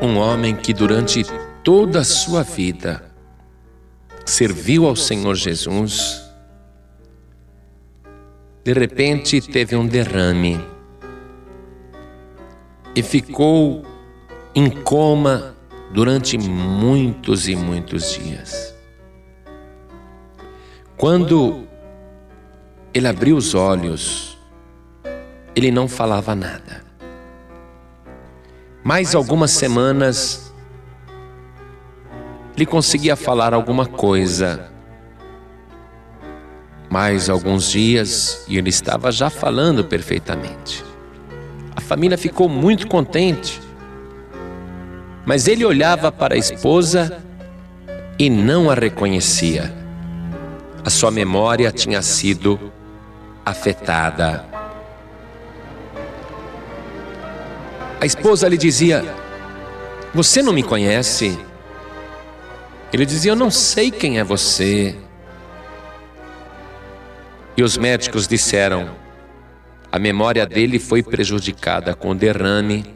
um homem que durante toda a sua vida serviu ao Senhor Jesus, de repente teve um derrame e ficou em coma durante muitos e muitos dias. Quando ele abriu os olhos, ele não falava nada. Mais algumas semanas, ele conseguia falar alguma coisa. Mais alguns dias e ele estava já falando perfeitamente. A família ficou muito contente mas ele olhava para a esposa e não a reconhecia. A sua memória tinha sido afetada. A esposa lhe dizia: Você não me conhece? Ele dizia: Eu não sei quem é você. E os médicos disseram: A memória dele foi prejudicada com derrame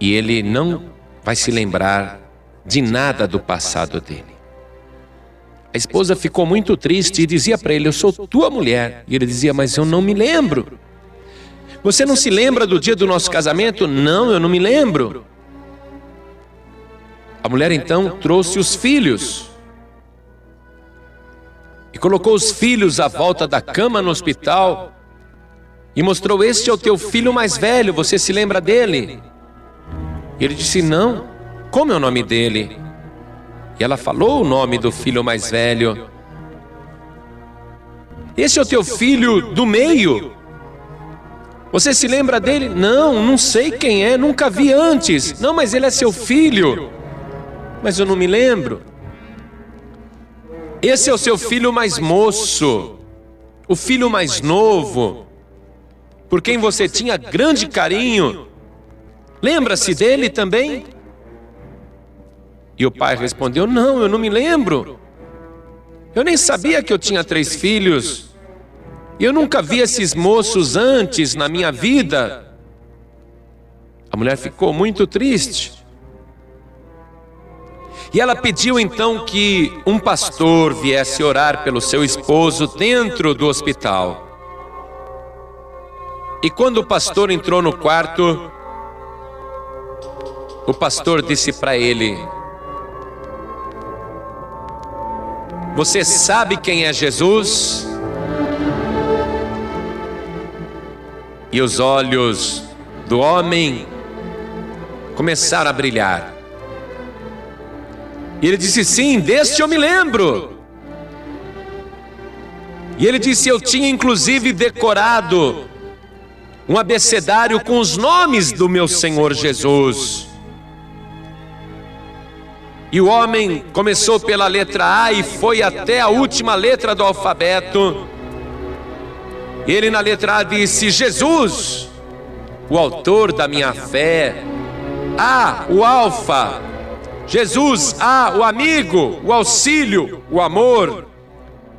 e ele não vai se lembrar de nada do passado dele. A esposa ficou muito triste e dizia para ele: Eu sou tua mulher. E ele dizia: Mas eu não me lembro. Você não se lembra do dia do nosso casamento? Não, eu não me lembro. A mulher então trouxe os filhos e colocou os filhos à volta da cama no hospital e mostrou: Este é o teu filho mais velho, você se lembra dele? E ele disse: Não, como é o nome dele? E ela falou o nome do filho mais velho. Esse é o teu filho do meio? Você se lembra dele? Não, não sei quem é, nunca vi antes. Não, mas ele é seu filho. Mas eu não me lembro. Esse é o seu filho mais moço, o filho mais novo, por quem você tinha grande carinho. Lembra-se dele também? E o pai respondeu: Não, eu não me lembro. Eu nem sabia que eu tinha três filhos. Eu nunca vi esses moços antes na minha vida. A mulher ficou muito triste. E ela pediu então que um pastor viesse orar pelo seu esposo dentro do hospital. E quando o pastor entrou no quarto, o pastor disse para ele: Você sabe quem é Jesus? E os olhos do homem começaram a brilhar. E ele disse: Sim, deste eu me lembro. E ele disse: Eu tinha inclusive decorado um abecedário com os nomes do meu Senhor Jesus. E o homem começou pela letra A e foi até a última letra do alfabeto. Ele na letra A disse: Jesus, o autor da minha fé. A, o Alfa. Jesus, A, o amigo, o auxílio, o amor.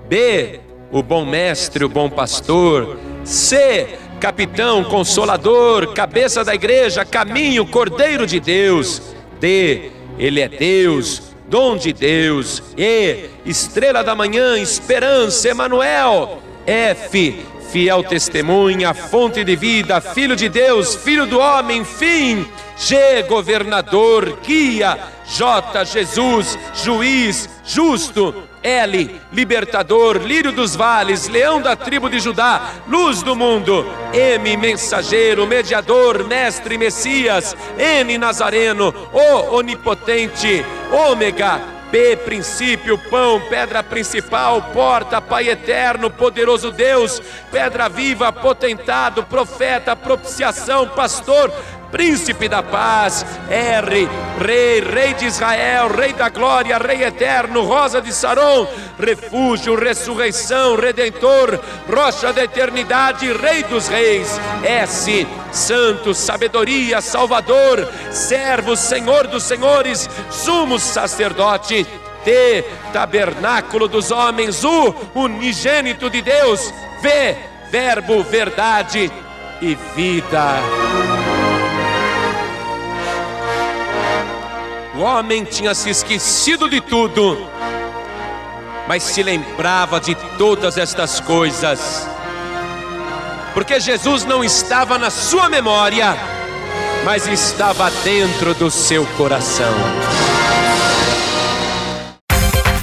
B, o bom mestre, o bom pastor. C, capitão, consolador, cabeça da igreja, caminho, cordeiro de Deus. D, ele é Deus, dom de Deus. E, estrela da manhã, esperança, Emanuel. F, fiel testemunha, fonte de vida, filho de Deus, filho do homem, fim. G, governador, guia. J, Jesus, juiz, justo. L, libertador, lírio dos vales, leão da tribo de Judá, luz do mundo. M, mensageiro, mediador, mestre, Messias. N, Nazareno, O, onipotente. Ômega, P, princípio, pão, pedra principal, porta, Pai eterno, poderoso Deus, pedra viva, potentado, profeta, propiciação, pastor, príncipe da paz, R, rei, rei de Israel, rei da glória, rei eterno, rosa de Saron, refúgio, ressurreição, redentor, rocha da eternidade, rei dos reis, S, santo, sabedoria, salvador, servo, senhor dos senhores, sumo sacerdote, T, tabernáculo dos homens, U, unigênito de Deus, V, verbo, verdade e vida. O homem tinha se esquecido de tudo, mas se lembrava de todas estas coisas, porque Jesus não estava na sua memória, mas estava dentro do seu coração.